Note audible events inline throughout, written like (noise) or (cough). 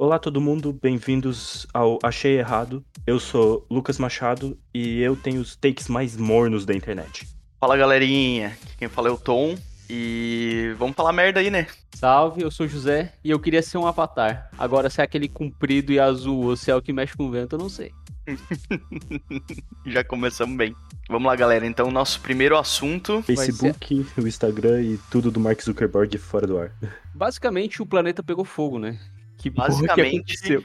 Olá todo mundo, bem-vindos ao Achei Errado. Eu sou Lucas Machado e eu tenho os takes mais mornos da internet. Fala galerinha, aqui quem fala é o Tom e vamos falar merda aí, né? Salve, eu sou o José e eu queria ser um avatar. Agora, se é aquele comprido e azul ou se é o que mexe com o vento, eu não sei. (laughs) Já começamos bem. Vamos lá, galera. Então, nosso primeiro assunto. Facebook, o Instagram e tudo do Mark Zuckerberg fora do ar. Basicamente, o planeta pegou fogo, né? Que basicamente. Que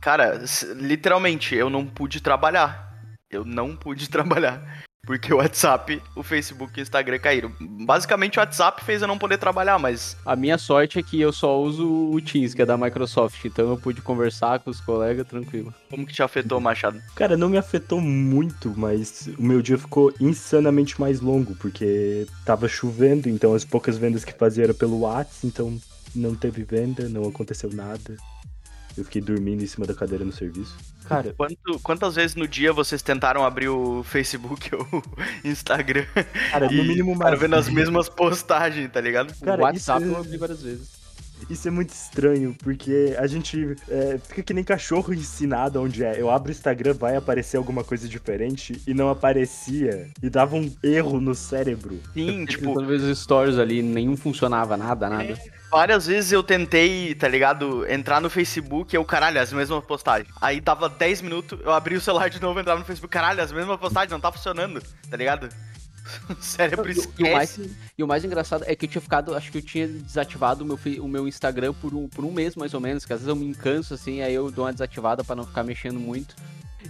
cara, literalmente, eu não pude trabalhar. Eu não pude (laughs) trabalhar. Porque o WhatsApp, o Facebook e o Instagram caíram. Basicamente o WhatsApp fez eu não poder trabalhar, mas. A minha sorte é que eu só uso o Teams, que é da Microsoft, então eu pude conversar com os colegas tranquilo. Como que te afetou, Machado? Cara, não me afetou muito, mas o meu dia ficou insanamente mais longo, porque tava chovendo, então as poucas vendas que fazia era pelo WhatsApp, então não teve venda, não aconteceu nada. Eu fiquei dormindo em cima da cadeira no serviço. Cara, Quanto, quantas vezes no dia vocês tentaram abrir o Facebook (laughs) ou o Instagram? Cara, no mínimo mais. Para vendo as mesmas postagens, tá ligado? Cara, o WhatsApp isso... eu abri várias vezes. Isso é muito estranho, porque a gente é, fica que nem cachorro ensinado onde é. Eu abro o Instagram, vai aparecer alguma coisa diferente e não aparecia. E dava um erro no cérebro. Sim, tipo. Talvez os stories ali, nenhum funcionava, nada, nada. É, várias vezes eu tentei, tá ligado? Entrar no Facebook e eu, caralho, as mesmas postagens. Aí dava 10 minutos, eu abri o celular de novo, entrava no Facebook, caralho, as mesmas postagens, não tá funcionando, tá ligado? (laughs) o cérebro esquece. E, e, o mais, e o mais engraçado é que eu tinha ficado, acho que eu tinha desativado o meu, o meu Instagram por um, por um mês mais ou menos, que às vezes eu me encanso assim, aí eu dou uma desativada para não ficar mexendo muito.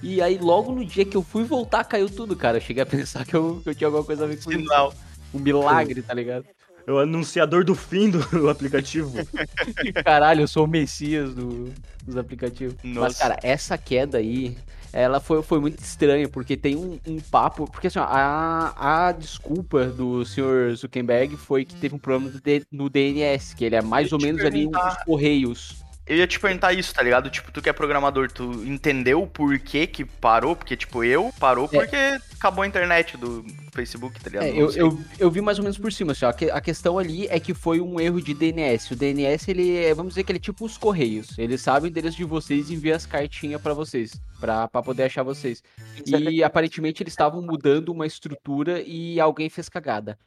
E aí logo no dia que eu fui voltar, caiu tudo, cara. Eu cheguei a (laughs) pensar que eu, que eu tinha alguma coisa a ver com isso. Um milagre, tá ligado? É o anunciador do fim do aplicativo. (laughs) Caralho, eu sou o messias do, dos aplicativos. Nossa. Mas, cara, essa queda aí, ela foi, foi muito estranha, porque tem um, um papo. Porque assim, ó, a, a desculpa do senhor Zuckerberg foi que teve um problema no DNS, que ele é mais ou menos ali os Correios. Eu ia te perguntar isso, tá ligado? Tipo, tu que é programador, tu entendeu por que que parou? Porque, tipo, eu parou é. porque é. acabou a internet do Facebook, tá ligado? É, eu, eu, eu, vi mais ou menos por cima, assim, ó, a questão ali é que foi um erro de DNS. O DNS, ele é, vamos dizer que ele é tipo os correios. Ele sabe o endereço de vocês e envia as cartinhas para vocês, pra poder achar vocês. E aparentemente eles estavam mudando uma estrutura e alguém fez cagada.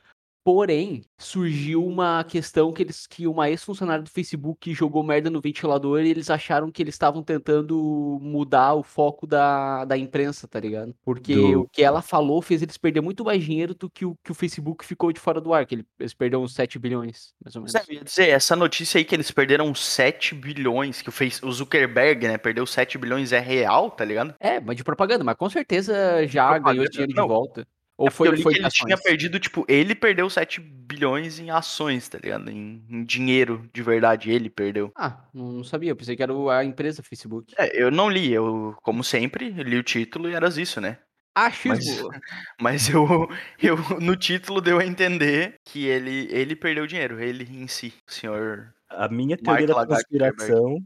Porém, surgiu uma questão que eles que uma ex-funcionária do Facebook jogou merda no ventilador e eles acharam que eles estavam tentando mudar o foco da, da imprensa, tá ligado? Porque do... o que ela falou fez eles perder muito mais dinheiro do que o que o Facebook ficou de fora do ar, que eles perderam uns 7 bilhões, mais ou menos. Você ia dizer, essa notícia aí que eles perderam 7 bilhões, que o, face, o Zuckerberg, né, perdeu 7 bilhões é real, tá ligado? É, mas de propaganda, mas com certeza já ganhou dinheiro Não. de volta. Ou é foi, eu li foi que ele ações? tinha perdido, tipo, ele perdeu 7 bilhões em ações, tá ligado? Em, em dinheiro de verdade, ele perdeu. Ah, não sabia, eu pensei que era a empresa Facebook. É, eu não li, eu, como sempre, li o título e era isso, né? Achismo. Mas, (laughs) mas eu, (laughs) eu, no título deu a entender que ele, ele perdeu dinheiro, ele em si, o senhor. A minha teoria Mark da conspiração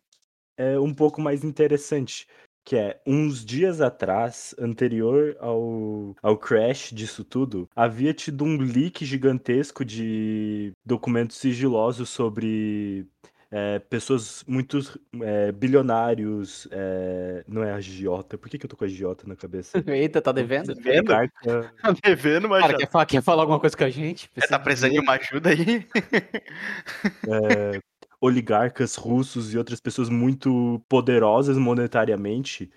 é um pouco mais interessante que é uns dias atrás, anterior ao, ao crash disso tudo, havia tido um leak gigantesco de documentos sigilosos sobre é, pessoas muito é, bilionários, é, não é agiota, por que, que eu tô com agiota na cabeça? (laughs) Eita, tá devendo? Devendo? Tá devendo, mas. Cara, quer falar, quer falar alguma coisa com a gente? É, tá precisando de uma ajuda aí? Oligarcas russos e outras pessoas muito poderosas monetariamente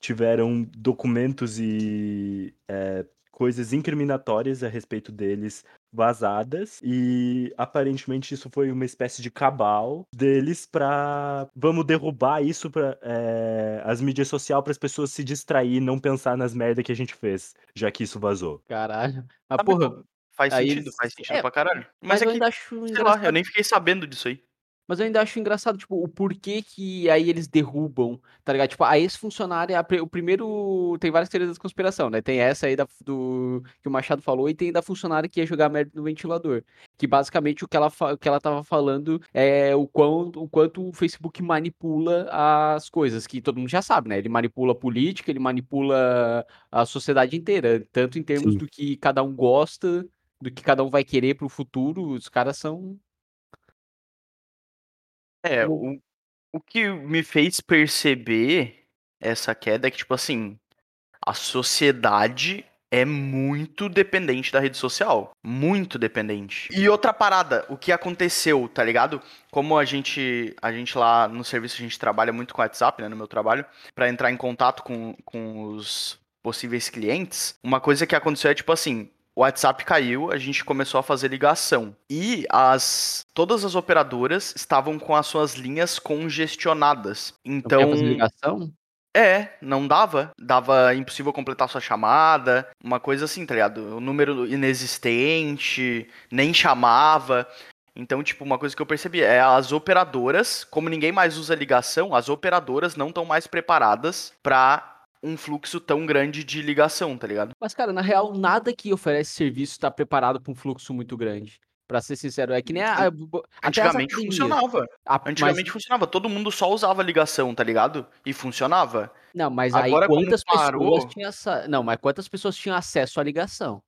tiveram documentos e é, coisas incriminatórias a respeito deles vazadas e aparentemente isso foi uma espécie de cabal deles para vamos derrubar isso para é, as mídias sociais para as pessoas se distrair e não pensar nas merda que a gente fez já que isso vazou. Caralho. Ah, porra faz sentido? faz sentido é, pra caralho. mas, mas é eu que, acho sei lá, eu nem fiquei sabendo disso aí mas eu ainda acho engraçado, tipo, o porquê que aí eles derrubam, tá ligado? Tipo, a ex-funcionária, o primeiro. Tem várias teorias da conspiração, né? Tem essa aí da, do, que o Machado falou e tem da funcionária que ia jogar merda no ventilador. Que basicamente o que ela, o que ela tava falando é o quanto, o quanto o Facebook manipula as coisas, que todo mundo já sabe, né? Ele manipula a política, ele manipula a sociedade inteira, tanto em termos Sim. do que cada um gosta, do que cada um vai querer pro futuro. Os caras são é, o, O que me fez perceber essa queda é que, tipo assim, a sociedade é muito dependente da rede social. Muito dependente. E outra parada, o que aconteceu, tá ligado? Como a gente, a gente lá no serviço, a gente trabalha muito com WhatsApp, né, no meu trabalho, para entrar em contato com, com os possíveis clientes, uma coisa que aconteceu é tipo assim, o WhatsApp caiu, a gente começou a fazer ligação. E as todas as operadoras estavam com as suas linhas congestionadas. Então, Não fazer ligação? é, não dava. Dava impossível completar sua chamada, uma coisa assim, tá ligado? O número inexistente, nem chamava. Então, tipo, uma coisa que eu percebi é as operadoras, como ninguém mais usa ligação, as operadoras não estão mais preparadas pra um fluxo tão grande de ligação, tá ligado? Mas, cara, na real, nada que oferece serviço tá preparado pra um fluxo muito grande. Pra ser sincero, é que nem a. a- Antigamente funcionava. A- mas- Antigamente funcionava. Todo mundo só usava ligação, tá ligado? E funcionava. não, mas agora, aí quantas parou- pessoas tinham essa... Não, mas quantas pessoas tinham acesso à ligação?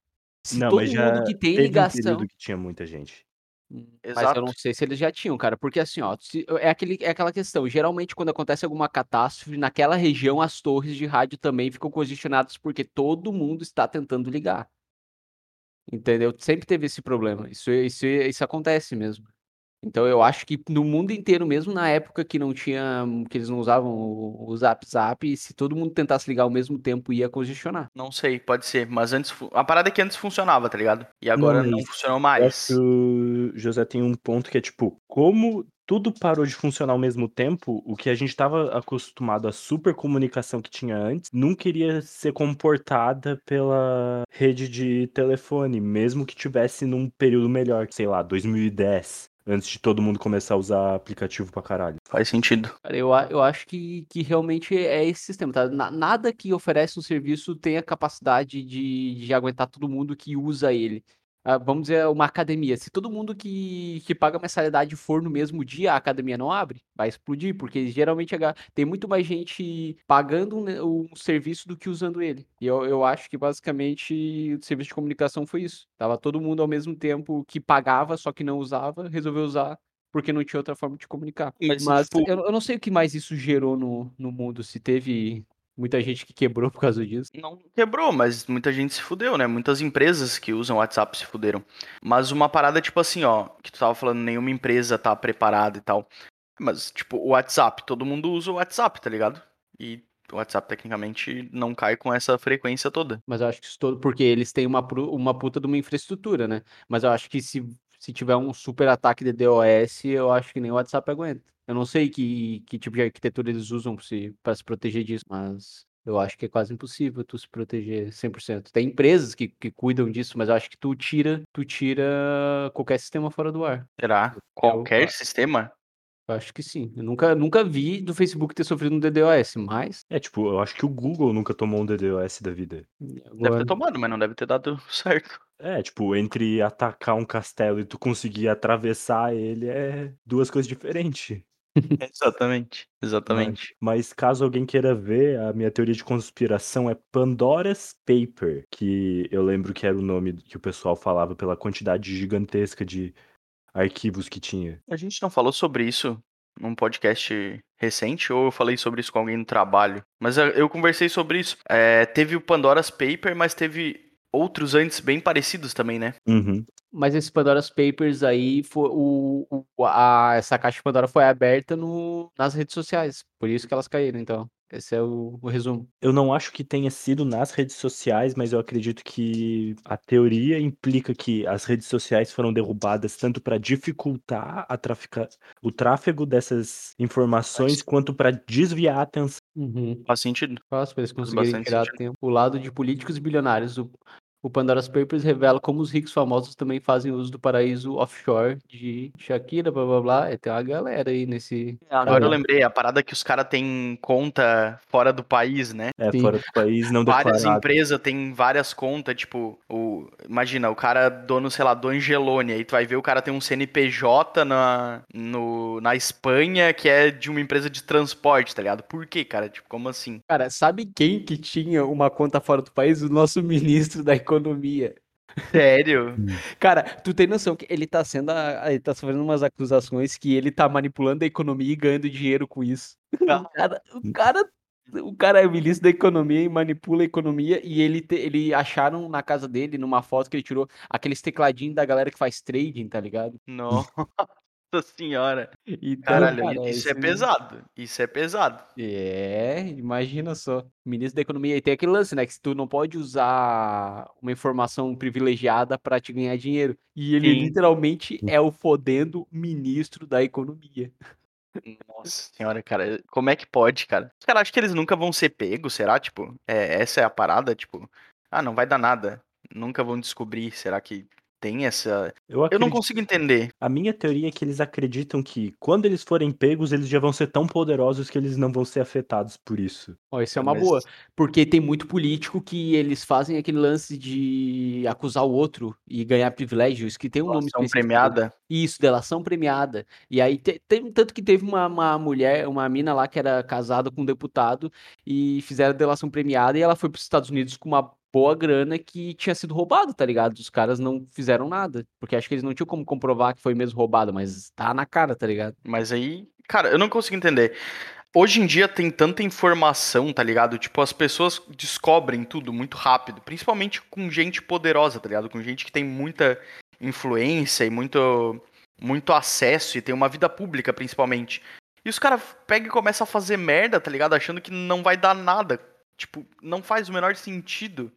Se Não, todo mas já mundo que tem teve um ligação. período que tinha muita gente. Hum, Mas Exato. eu não sei se eles já tinham, cara, porque assim, ó, se- é, aquele, é aquela questão. Geralmente, quando acontece alguma catástrofe, naquela região as torres de rádio também ficam congestionadas porque todo mundo está tentando ligar. Entendeu? Sempre teve esse problema. Isso, isso, isso acontece mesmo. Então eu acho que no mundo inteiro, mesmo na época que não tinha, que eles não usavam o, o Zap Zap, se todo mundo tentasse ligar ao mesmo tempo, ia congestionar. Não sei, pode ser. Mas antes. A parada é que antes funcionava, tá ligado? E agora Não, não, funcionou Eu mais. acho que o José tem um ponto que é tipo, como tudo parou de funcionar ao mesmo tempo, o que a gente estava acostumado à super comunicação que tinha antes, nunca iria ser comportada pela rede de telefone, mesmo que tivesse num período melhor, sei lá, 2010, antes de todo mundo começar a usar aplicativo pra caralho. Faz sentido. Cara, eu, eu acho que, que realmente é esse sistema, tá? Na- nada que oferece um serviço tem a capacidade de, de aguentar todo mundo que usa ele. Ah, vamos dizer, uma academia. Se todo mundo que, que paga mensalidade for no mesmo dia, a academia não abre, vai explodir, porque geralmente tem muito mais gente pagando um, um serviço do que usando ele. E eu, eu acho que basicamente o serviço de comunicação foi isso. Tava todo mundo ao mesmo tempo que pagava, só que não usava, resolveu usar porque não tinha outra forma de comunicar. Mas, Mas tipo- eu, eu não sei o que mais isso gerou no, no mundo, se teve muita gente que quebrou por causa disso. Não quebrou, mas muita gente se fudeu, né? Muitas empresas que usam WhatsApp se fuderam. Mas uma parada, tipo assim, ó, que tu tava falando, nenhuma empresa tá preparada e tal. Mas, tipo, o WhatsApp, todo mundo usa o WhatsApp, tá ligado? E o WhatsApp, tecnicamente, não cai com essa frequência toda. Mas eu acho que isso todo, porque eles têm uma, uma puta de uma infraestrutura, né? Mas eu acho que se, se tiver um super ataque de DOS, eu acho que nem o WhatsApp aguenta. Eu não sei que, que tipo de arquitetura eles usam pra se, se proteger disso, mas eu acho que é quase impossível tu se proteger 100%. Tem empresas que, que cuidam disso, mas eu acho que tu tira, tu tira qualquer sistema fora do ar. Será? Qualquer eu- sistema? Eu acho que sim. Eu nunca, nunca vi do Facebook ter sofrido um DDoS, mas É, tipo, eu acho que o Google nunca tomou um DDoS da vida. Deve agora... ter tomado, mas não deve ter dado (laughs) certo. É, tipo, entre atacar um castelo e tu conseguir atravessar ele é duas coisas diferentes. Exatamente. Exatamente. Mas caso alguém queira ver, a minha teoria de conspiração é Pandora's Paper, que eu lembro que era o nome que o pessoal falava pela quantidade gigantesca de arquivos que tinha. A gente não falou sobre isso num podcast recente, ou eu falei sobre isso com alguém no trabalho. Mas eu, eu conversei sobre isso. É, teve o Pandora's Paper, mas teve outros antes bem parecidos também, né? Uhum. Mas esse Pandora's Papers aí, foi, o, o- a, essa caixa de Pandora foi aberta no, nas redes sociais. Por isso que elas caíram, então. Esse é o, o resumo. Eu não acho que tenha sido nas redes sociais, mas eu acredito que a teoria implica que as redes sociais foram derrubadas tanto para dificultar a trafica... o tráfego dessas informações, quanto para desviar a atenção. Uhum. Faz sentido. Fácil para eles Faz conseguirem tirar tempo. O lado de políticos e bilionários. O, o Pandora's Papers revela como os ricos famosos também fazem uso do paraíso offshore de Shakira, blá blá blá. E tem uma galera aí nesse. Agora eu lembrei, a parada é que os caras têm conta fora do país, né? É, Sim. fora do país não Várias declarado. empresas têm várias contas, tipo, o, imagina, o cara dono, sei lá, do Angelone, aí tu vai ver o cara tem um CNPJ na, no, na Espanha que é de uma empresa de transporte, tá ligado? Por quê, cara? Tipo, como assim? Cara, sabe quem que tinha uma conta fora do país? O nosso ministro da economia. Sério? (laughs) Cara, tu tem noção que ele tá sendo. a- Ele tá sofrendo umas acusações que ele tá manipulando a economia e ganhando dinheiro com isso. O cara, o cara, o cara é ministro da economia e manipula a economia. E ele, te- ele acharam na casa dele, numa foto que ele tirou, aqueles tecladinhos da galera que faz trading, tá ligado? (laughs) Nossa senhora. Então, Caralho, cara, isso é esse- pesado. Isso é pesado. É, imagina só. Ministro da Economia. E tem aquele lance, né? Que tu não pode usar uma informação privilegiada pra te ganhar dinheiro. E ele Sim. literalmente é o fodendo ministro da Economia. Nossa senhora, cara. Como é que pode, cara? Os caras acham que eles nunca vão ser pegos, será? Tipo, é, essa é a parada? Tipo, ah, não vai dar nada. Nunca vão descobrir. Será que tem essa. Eu, Eu não acredito- consigo entender. A minha teoria é que eles acreditam que quando eles forem pegos, eles já vão ser tão poderosos que eles não vão ser afetados por isso. Ó, isso é uma Mas- boa. Porque tem muito político que eles fazem aquele lance de acusar o outro e ganhar privilégios, que tem um nome Ação específico. premiada. Isso, delação premiada. E aí, te- tem, tanto que teve uma, uma mulher, uma mina lá que era casada com um deputado e fizeram delação premiada e ela foi para os Estados Unidos com uma boa grana que tinha sido roubado, tá ligado? Os caras não fizeram nada, porque acho que eles não tinham como comprovar que foi mesmo roubado, mas tá na cara, tá ligado? Mas aí, cara, eu não consigo entender. Hoje em dia tem tanta informação, tá ligado? Tipo, as pessoas descobrem tudo muito rápido, principalmente com gente poderosa, tá ligado? Com gente que tem muita influência e muito, muito acesso e tem uma vida pública, principalmente. E os caras pegam e começam a fazer merda, tá ligado? Achando que não vai dar nada. Tipo, não faz o menor sentido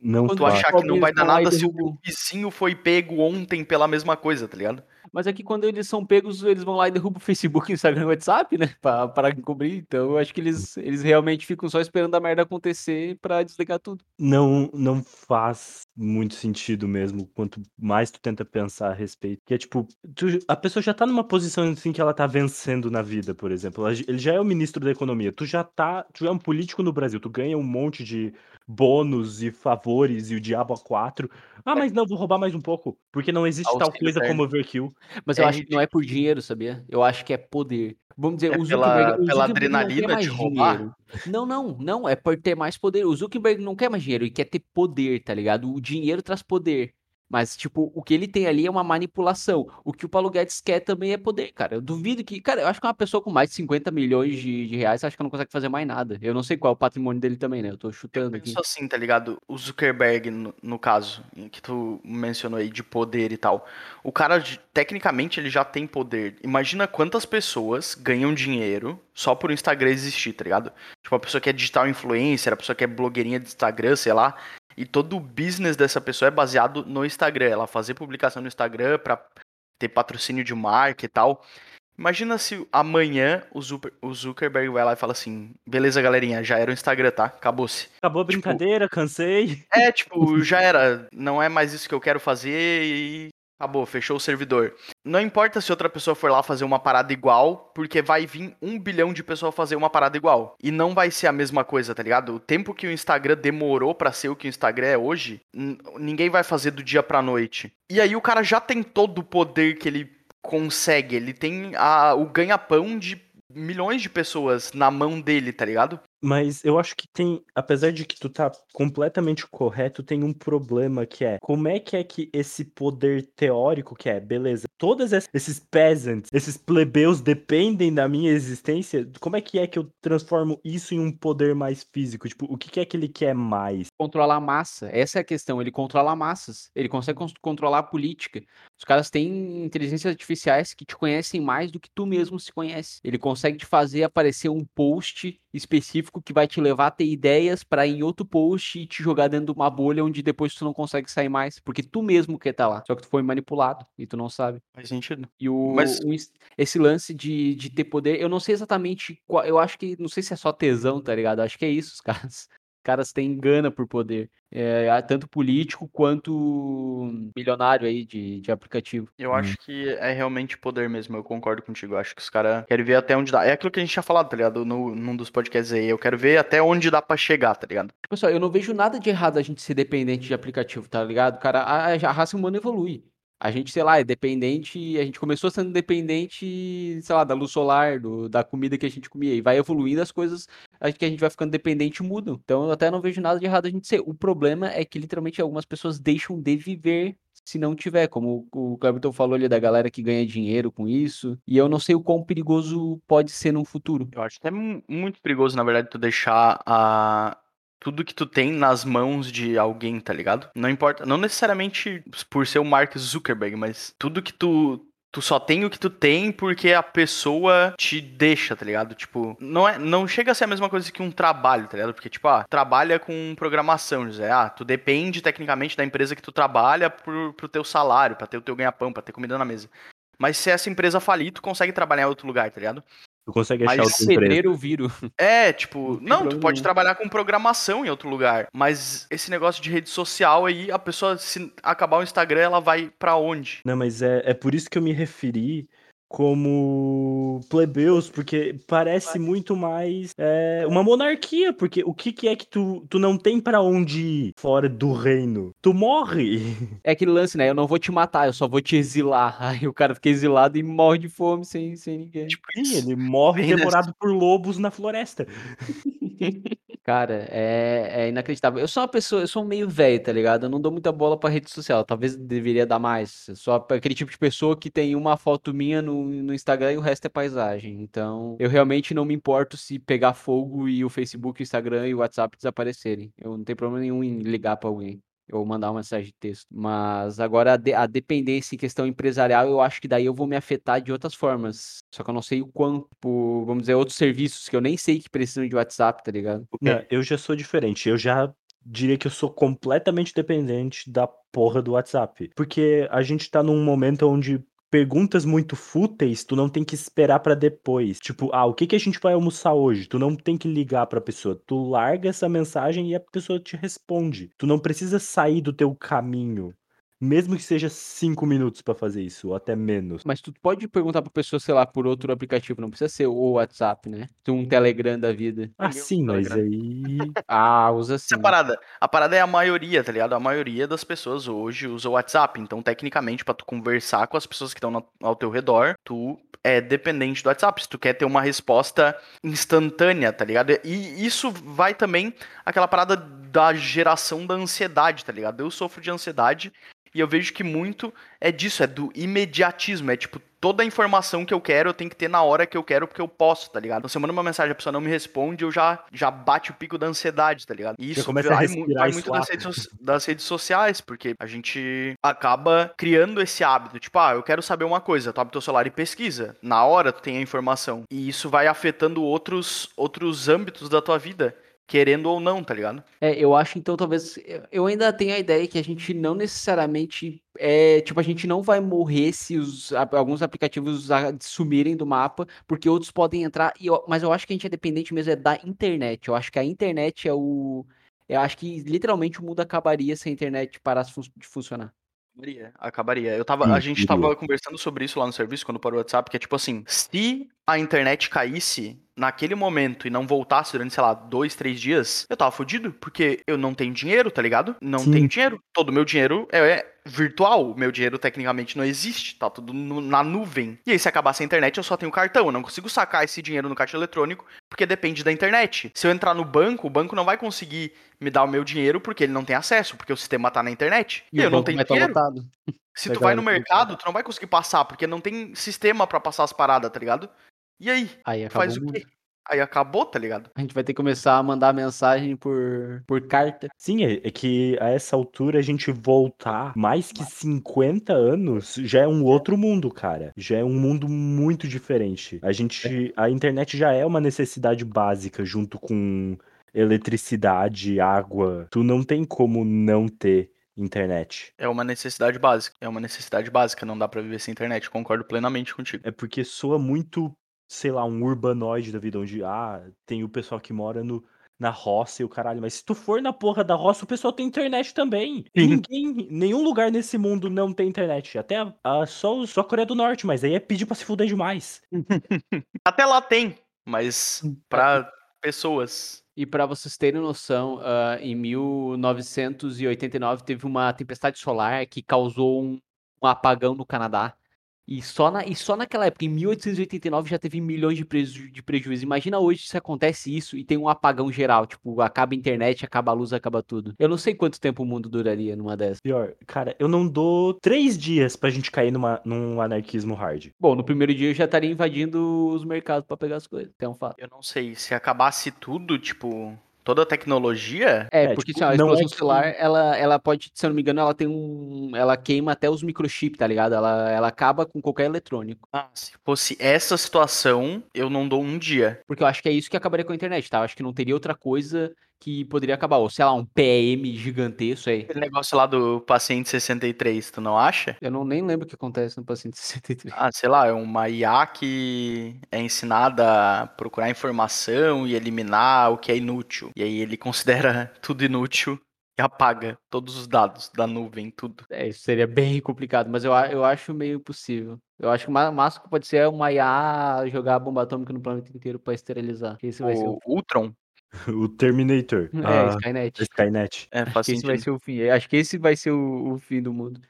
Não Quando tu faz. achar que não vai dar e nada se o vizinho foi pego ontem pela mesma coisa, tá ligado? Mas é que quando eles são pegos, eles vão lá e derrubam o Facebook, Instagram e WhatsApp, né? Pra, pra encobrir. Então eu acho que eles, eles realmente ficam só esperando a merda acontecer pra desligar tudo. Não, não faz muito sentido mesmo, quanto mais tu tenta pensar a respeito. Que é tipo, tu- a pessoa já tá numa posição assim que ela tá vencendo na vida, por exemplo. Ela ele já é o ministro da economia. Tu já tá, tu é um político no Brasil, tu ganha um monte de bônus e favores e o diabo a quatro. Ah, mas não, vou roubar mais um pouco, porque não existe tal coisa como overkill. Mas É eu acho que não é por dinheiro, sabia? Eu acho que é poder. Vamos dizer, É o pela- Zuckerberg, o pela Zuckerberg não quer adrenalina de roubar? dinheiro. Não, não, não, é por ter mais poder. O Zuckerberg não quer mais dinheiro, ele quer ter poder, tá ligado? O dinheiro traz poder. Mas, tipo, o que ele tem ali é uma manipulação. O que o Paulo Guedes quer também é poder, cara. Eu duvido que. Cara, eu acho que uma pessoa com mais de 50 milhões de, de reais, acho que não consegue fazer mais nada. Eu não sei qual é o patrimônio dele também, né? Eu tô chutando aqui. Penso assim, tá ligado? O Zuckerberg, no, no caso, que tu mencionou aí de poder e tal. O cara, tecnicamente, ele já tem poder. Imagina quantas pessoas ganham dinheiro só por o Instagram existir, tá ligado? Tipo, a pessoa que é digital influencer, a pessoa que é blogueirinha de Instagram, sei lá. E todo o business dessa pessoa é baseado no Instagram. Ela fazer publicação no Instagram pra ter patrocínio de marca e tal. Imagina se amanhã o, Zuckerberg vai lá e fala assim: beleza, galerinha, já era o Instagram, tá? Acabou-se. Acabou a Tipo- brincadeira, cansei. É, tipo, já era. Não é mais isso que eu quero fazer e acabou, fechou o servidor. Não importa se outra pessoa for lá fazer uma parada igual, porque vai vir um bilhão de pessoas fazer uma parada igual. E não vai ser a mesma coisa, tá ligado? O tempo que o Instagram demorou pra ser o que o Instagram é hoje, ninguém vai fazer do dia pra noite. E aí o cara já tem todo o poder que ele consegue. Ele tem a- o ganha-pão de milhões de pessoas na mão dele, tá ligado? Mas eu acho que tem, apesar de que tu tá completamente correto, tem um problema que é, como é que é que esse poder teórico que é, beleza, todos es- esses peasants, esses plebeus dependem da minha existência, como é que é que eu transformo isso em um poder mais físico? Tipo, o que é que ele quer mais? controlar a massa. Essa é a questão. Ele controla massas. Ele consegue cons- controlar a política. Os caras têm inteligências artificiais que te conhecem mais do que tu mesmo se conhece. Ele consegue te fazer aparecer um post específico que vai te levar a ter ideias para em outro post e te jogar dentro de uma bolha onde depois tu não consegue sair mais, porque tu mesmo quer estar lá. Só que tu foi manipulado e tu não sabe. Faz sentido. E o, Mas- o esse lance de, de ter poder, eu não sei exatamente qual, eu acho que, não sei se é só tesão, tá ligado? Acho que é isso, os caras. Caras têm gana por poder. É, tanto político quanto milionário aí de, de aplicativo. Eu acho que é realmente poder mesmo, eu concordo contigo. Eu acho que os caras querem ver até onde dá. É aquilo que a gente tinha falado, tá ligado? No, num dos podcasts aí. Eu quero ver até onde dá pra chegar, tá ligado? Pessoal, eu não vejo nada de errado a gente ser dependente de aplicativo, tá ligado? Cara, a, a raça humana evolui. A gente, sei lá, é dependente. A gente começou sendo dependente, sei lá, da luz solar, do- da comida que a gente comia. E vai evoluindo, as coisas acho que a gente vai ficando dependente muda. Então eu até não vejo nada de errado a gente ser. O problema é que literalmente algumas pessoas deixam de viver se não tiver, como o Cleberton falou ali da galera que ganha dinheiro com isso, e eu não sei o quão perigoso pode ser no futuro. Eu acho que é muito perigoso, na verdade, tu deixar a tudo que tu tem nas mãos de alguém, tá ligado? Não importa, não necessariamente por ser o Mark Zuckerberg, mas tudo que tu tu só tem o que tu tem porque a pessoa te deixa, tá ligado? Tipo, não é, não chega a ser a mesma coisa que um trabalho, tá ligado? Porque tipo, ah, trabalha com programação, José. Ah, tu depende tecnicamente da empresa que tu trabalha pro, pro teu salário, para ter o teu ganha-pão, pra ter comida na mesa. Mas se essa empresa falir, tu consegue trabalhar em outro lugar, tá ligado? Tu consegue achar mas pedreiro viro. É, tipo, não, tu pode trabalhar com programação em outro lugar, mas esse negócio de rede social aí, a pessoa se acabar o Instagram, ela vai para onde? Não, mas é, é por isso que eu me referi como plebeus, porque parece muito mais é, uma monarquia, porque o que, que é que tu, tu não tem para onde ir fora do reino? Tu morre. (laughs) É aquele lance, né? Eu não vou te matar, eu só vou te exilar. (laughs) Aí o cara fica exilado e morre de fome sem, sem ninguém. Tipo, Sim, ele morre devorado por lobos na floresta. (laughs) Cara, é, é inacreditável. Eu sou uma pessoa, eu sou meio velho, tá ligado? Eu não dou muita bola pra rede social. Talvez deveria dar mais. Eu sou aquele tipo de pessoa que tem uma foto minha no, no Instagram e o resto é paisagem. Então, eu realmente não me importo se pegar fogo e o Facebook, o Instagram e o WhatsApp desaparecerem. Eu não tenho problema nenhum em ligar pra alguém ou mandar uma mensagem de texto. Mas agora a, de, a, dependência em questão empresarial, eu acho que daí eu vou me afetar de outras formas. Só que eu não sei o quanto, vamos dizer, outros serviços que eu nem sei que precisam de WhatsApp, tá ligado? Não, eu já sou diferente. Eu já diria que eu sou completamente dependente da porra do WhatsApp. Porque a gente tá num momento onde perguntas muito fúteis, tu não tem que esperar para depois. Tipo, ah, o que que a gente vai almoçar hoje? Tu não tem que ligar pra pessoa. Tu larga essa mensagem e a pessoa te responde. Tu não precisa sair do teu caminho. Mesmo que seja cinco minutos para fazer isso, ou até menos. Mas tu pode perguntar pra pessoa, sei lá, por outro aplicativo, não precisa ser o WhatsApp, né? Tem um Telegram da vida. Ah, sim, mas aí. (laughs) ah, usa sim. Essa parada. A parada é a maioria, tá ligado? A maioria das pessoas hoje usa o WhatsApp. Então, tecnicamente, para tu conversar com as pessoas que estão ao teu redor, tu é dependente do WhatsApp. Se tu quer ter uma resposta instantânea, tá ligado? E isso vai também aquela parada da geração da ansiedade, tá ligado? Eu sofro de ansiedade e eu vejo que muito é disso, é do imediatismo. É tipo, toda a informação que eu quero eu tenho que ter na hora que eu quero, porque eu posso, tá ligado? Então, você manda uma mensagem, a pessoa não me responde, eu já, já bate o pico da ansiedade, tá ligado? E isso vai, vai muito das redes, das redes sociais, porque a gente acaba criando esse hábito. Tipo, ah, eu quero saber uma coisa, tu abre teu celular e pesquisa. Na hora tu tem a informação. E isso vai afetando outros, outros âmbitos da tua vida querendo ou não, tá ligado? É, eu acho então talvez eu ainda tenho a ideia que a gente não necessariamente é, tipo a gente não vai morrer se os alguns aplicativos sumirem do mapa, porque outros podem entrar e eu, mas eu acho que a gente é dependente mesmo é da internet. Eu acho que a internet é o eu acho que literalmente o mundo acabaria se a internet parasse de funcionar. Acabaria, acabaria. Eu tava, a gente tava conversando sobre isso lá no serviço quando parou o WhatsApp, que é tipo assim, se a internet caísse naquele momento e não voltasse durante, sei lá, dois, três dias, eu tava fudido, porque eu não tenho dinheiro, tá ligado? Não Sim. tenho dinheiro. Todo o meu dinheiro é, é virtual. Meu dinheiro tecnicamente não existe, tá tudo no, na nuvem. E aí, se acabasse a internet, eu só tenho cartão. Eu não consigo sacar esse dinheiro no caixa eletrônico, porque depende da internet. Se eu entrar no banco, o banco não vai conseguir me dar o meu dinheiro porque ele não tem acesso, porque o sistema tá na internet. E, e eu não tenho dinheiro. Tá se tu vai no mercado, tu não vai conseguir passar, porque não tem sistema para passar as paradas, tá ligado? E aí? Aí faz o quê? Aí acabou, tá ligado? A gente vai ter que começar a mandar mensagem por, por carta. Sim, é, é que a essa altura a gente voltar mais que 50 anos já é um outro mundo, cara. Já é um mundo muito diferente. A gente. A internet já é uma necessidade básica junto com eletricidade, água. Tu não tem como não ter internet. É uma necessidade básica. É uma necessidade básica, não dá para viver sem internet. Concordo plenamente contigo. É porque soa muito sei lá, um urbanoide da vida, onde, ah, tem o pessoal que mora no, na roça e o caralho, mas se tu for na porra da roça, o pessoal tem internet também. Ninguém, nenhum lugar nesse mundo não tem internet. Até a, só, só a Coreia do Norte, mas aí é pedir pra se fuder demais. (laughs) Até lá tem, mas pra pessoas. E para vocês terem noção, uh, em 1989 teve uma tempestade solar que causou um, um apagão no Canadá. E só, na, e só naquela época, em 1889, já teve milhões de, preju de prejuízo. Imagina hoje se acontece isso e tem um apagão geral. Tipo, acaba a internet, acaba a luz, acaba tudo. Eu não sei quanto tempo o mundo duraria numa dessas. Pior, cara, eu não dou três dias pra gente cair numa, num anarquismo hard. Bom, no primeiro dia eu já estaria invadindo os mercados para pegar as coisas. É um fato. Eu não sei, se acabasse tudo, tipo, toda a tecnologia. É, é porque tipo, assim, a explosão é que... celular, ela, ela pode, se eu não me engano, ela tem um. Ela queima até os microchips, tá ligado? Ela, ela acaba com qualquer eletrônico. Ah, se fosse essa situação, eu não dou um dia. Porque eu acho que é isso que acabaria com a internet, tá? Eu acho que não teria outra coisa que poderia acabar. Ou sei lá, um PM gigantesco aí. Aquele negócio lá do paciente 63, tu não acha? Eu não nem lembro o que acontece no paciente 63. Ah, sei lá, é uma IA que é ensinada a procurar informação e eliminar o que é inútil. E aí ele considera (laughs) tudo inútil e apaga todos os dados da nuvem, tudo. É, isso seria bem complicado, mas eu, eu acho meio possível. Eu acho que o máximo pode ser uma IA jogar a bomba atômica no planeta inteiro para esterilizar. Esse vai o ser o Ultron? (laughs) o Terminator. É, a Skynet. Skynet. É, faz esse vai ser o fim. Acho que esse vai ser o, o fim do mundo.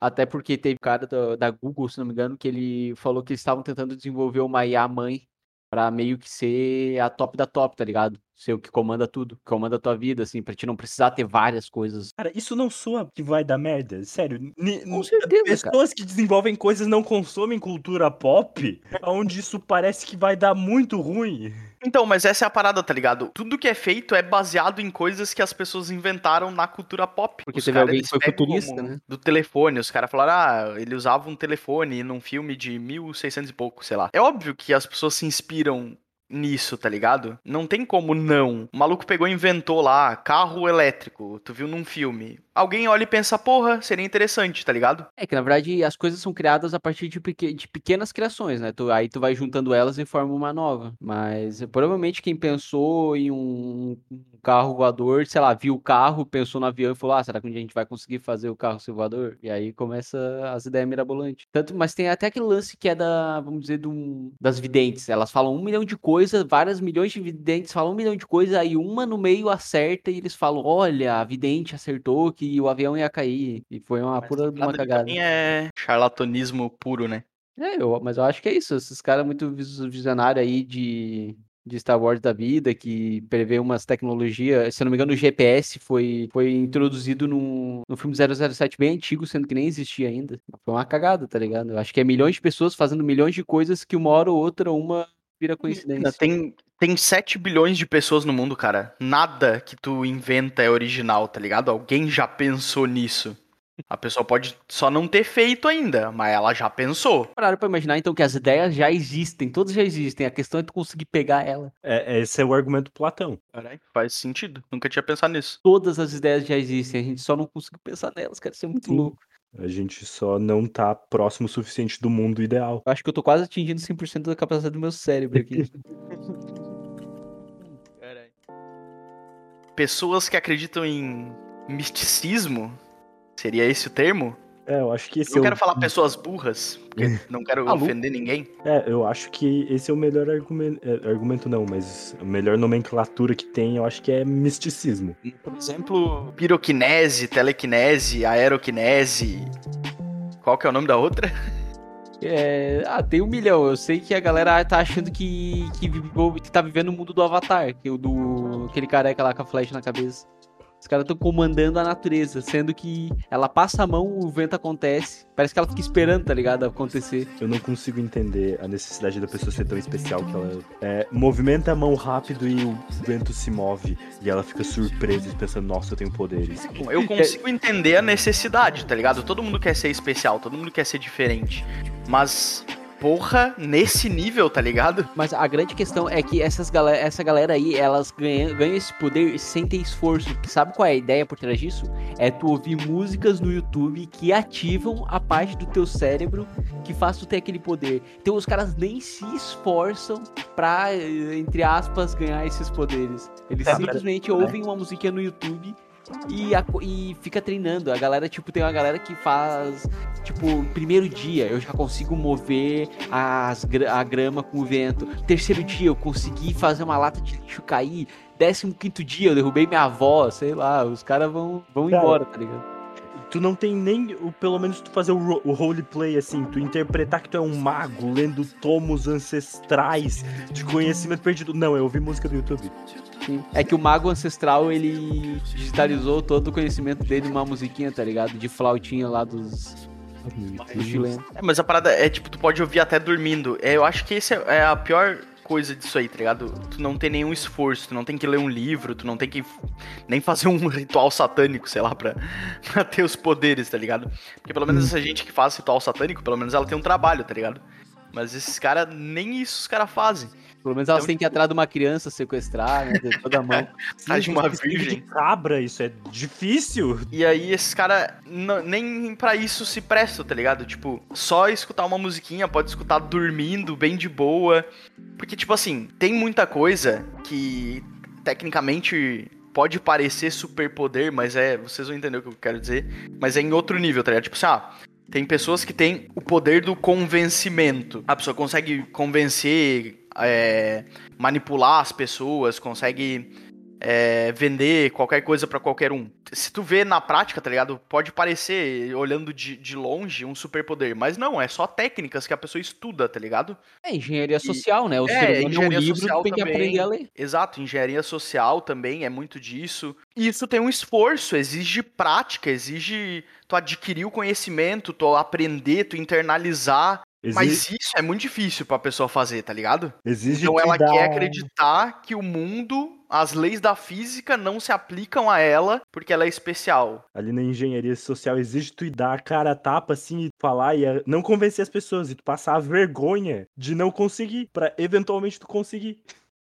Até porque teve cara da, da, Google, se não me engano, que ele falou que eles estavam tentando desenvolver uma IA mãe para meio que ser a top da top, tá ligado? Ser o que comanda tudo, que comanda a tua vida, assim, pra te não precisar ter várias coisas. Cara, isso não soa que vai dar merda, sério. Com certeza, Pessoas cara. que desenvolvem coisas não consomem cultura pop, onde isso parece que vai dar muito ruim. Então, mas essa é a parada, tá ligado? Tudo que é feito é baseado em coisas que as pessoas inventaram na cultura pop. Porque os teve cara, alguém que foi futurista, né? Do telefone. Os caras falaram, ah, ele usava um telefone num filme de 1600 e pouco, sei lá. É óbvio que as pessoas se inspiram nisso, tá ligado? Não tem como não. O maluco pegou e inventou lá carro elétrico. Tu viu num filme alguém olha e pensa, porra, seria interessante, tá ligado? É que na verdade as coisas são criadas a partir de, pequ de pequenas criações, né? Tu, aí tu vai juntando elas e forma uma nova. Mas provavelmente quem pensou em um, um carro voador, sei lá, viu o carro, pensou no avião e falou: Ah, será que a gente vai conseguir fazer o carro ser voador? E aí começa as ideias mirabolantes. Tanto, mas tem até aquele lance que é da, vamos dizer, do, das videntes. Elas falam um milhão de coisas, várias milhões de videntes falam um milhão de coisas, aí uma no meio acerta e eles falam: Olha, a vidente acertou que o avião ia cair. E foi uma mas pura uma cagada. É charlatanismo puro, né? É, eu, mas eu acho que é isso. Esses caras muito visionários aí de, de Star Wars da vida, que prevê umas tecnologias. Se eu não me engano, o GPS foi, foi introduzido no, no filme 007 bem antigo, sendo que nem existia ainda. Foi uma cagada, tá ligado? Eu acho que é milhões de pessoas fazendo milhões de coisas que uma hora ou outra uma vira coincidência. Tem, tem 7 bilhões de pessoas no mundo, cara. Nada que tu inventa é original, tá ligado? Alguém já pensou nisso. A pessoa pode só não ter feito ainda, mas ela já pensou. Pararam pra imaginar, então, que as ideias já existem, todas já existem. A questão é tu conseguir pegar ela. É, esse é o argumento Platão. Caralho, faz sentido. Nunca tinha pensado nisso. Todas as ideias já existem, a gente só não conseguiu pensar nelas, cara. Isso é muito Sim. louco. A gente só não tá próximo o suficiente do mundo ideal. Eu acho que eu tô quase atingindo 100% da capacidade do meu cérebro aqui. (laughs) pessoas que acreditam em misticismo, seria esse o termo? É, eu acho que esse Não é quero o... falar (laughs) pessoas burras, porque não quero ofender ninguém. É, eu acho que esse é o melhor argumento, é, argumento não, mas a melhor nomenclatura que tem, eu acho que é misticismo. Por exemplo, piroquinese, telequinese, aeroquinese. Qual que é o nome da outra? É, ah, tem um milhão. Eu sei que a galera tá achando que, que, que tá vivendo o mundo do Avatar, que é o do aquele careca lá com a flecha na cabeça. Os caras estão comandando a natureza, sendo que ela passa a mão, o vento acontece. Parece que ela fica esperando, tá ligado? Acontecer. Eu não consigo entender a necessidade da pessoa ser tão especial que ela é, movimenta a mão rápido e o vento se move. E ela fica surpresa e pensando, nossa, eu tenho poderes. Eu consigo entender a necessidade, tá ligado? Todo mundo quer ser especial, todo mundo quer ser diferente. Mas porra, nesse nível, tá ligado? Mas a grande questão é que essas galera, essa galera aí, elas ganham, ganham esse poder sem ter esforço. Sabe qual é a ideia por trás disso? É tu ouvir músicas no YouTube que ativam a parte do teu cérebro que faz tu ter aquele poder. Então os caras nem se esforçam pra, entre aspas, ganhar esses poderes. Eles é, simplesmente ouvem uma musiquinha no YouTube e, a, e fica treinando. A galera, tipo, tem uma galera que faz, tipo, primeiro dia eu já consigo mover as, a grama com o vento. Terceiro dia eu consegui fazer uma lata de lixo cair. Décimo quinto dia eu derrubei minha avó, sei lá, os caras vão, vão cara, embora, tá ligado? Tu não tem nem, o, pelo menos, tu fazer o, o roleplay assim, tu interpretar que tu é um mago lendo tomos ancestrais de conhecimento perdido. Não, eu ouvi música do YouTube. Sim. É que o mago ancestral, ele digitalizou todo o conhecimento dele numa musiquinha, tá ligado? De flautinha lá dos, do chileno. É, mas a parada é tipo, tu pode ouvir até dormindo. É, eu acho que esse é a pior coisa disso aí, tá ligado? Tu não tem nenhum esforço, tu não tem que ler um livro, tu não tem que nem fazer um (laughs) ritual satânico, sei lá, pra, (laughs) pra ter os poderes, tá ligado? Porque pelo menos essa gente que faz ritual satânico, pelo menos ela tem um trabalho, tá ligado? Mas esses caras, nem isso os caras fazem. Pelo menos elas então, têm que ir atrás de uma criança, sequestrar, né? De toda a mão. (laughs) Sim, de uma virgem. De cabra, isso é difícil. E aí esses caras nem para isso se prestam, tá ligado? Tipo, só escutar uma musiquinha, pode escutar dormindo, bem de boa. Porque, tipo assim, tem muita coisa que tecnicamente pode parecer superpoder, mas é. Vocês vão entender o que eu quero dizer. Mas é em outro nível, tá ligado? Tipo assim, ah, tem pessoas que têm o poder do convencimento. A pessoa consegue convencer é, manipular as pessoas, consegue é, vender qualquer coisa para qualquer um. Se tu vê na prática, tá ligado? Pode parecer, olhando de, de longe, um superpoder, mas não, é só técnicas que a pessoa estuda, tá ligado? É engenharia social, né? O é, engenharia um livro, social tem que aprender a ler. Exato, engenharia social também é muito disso. E isso tem um esforço, exige prática, exige tu adquirir o conhecimento, tu aprender, tu internalizar Exige... Mas isso é muito difícil pra pessoa fazer, tá ligado? Exige então ela quer acreditar que o mundo, as leis da física não se aplicam a ela porque ela é especial. Ali na engenharia social exige tu dar a cara a tapa assim e falar e não convencer as pessoas e tu passar a vergonha de não conseguir para eventualmente tu conseguir.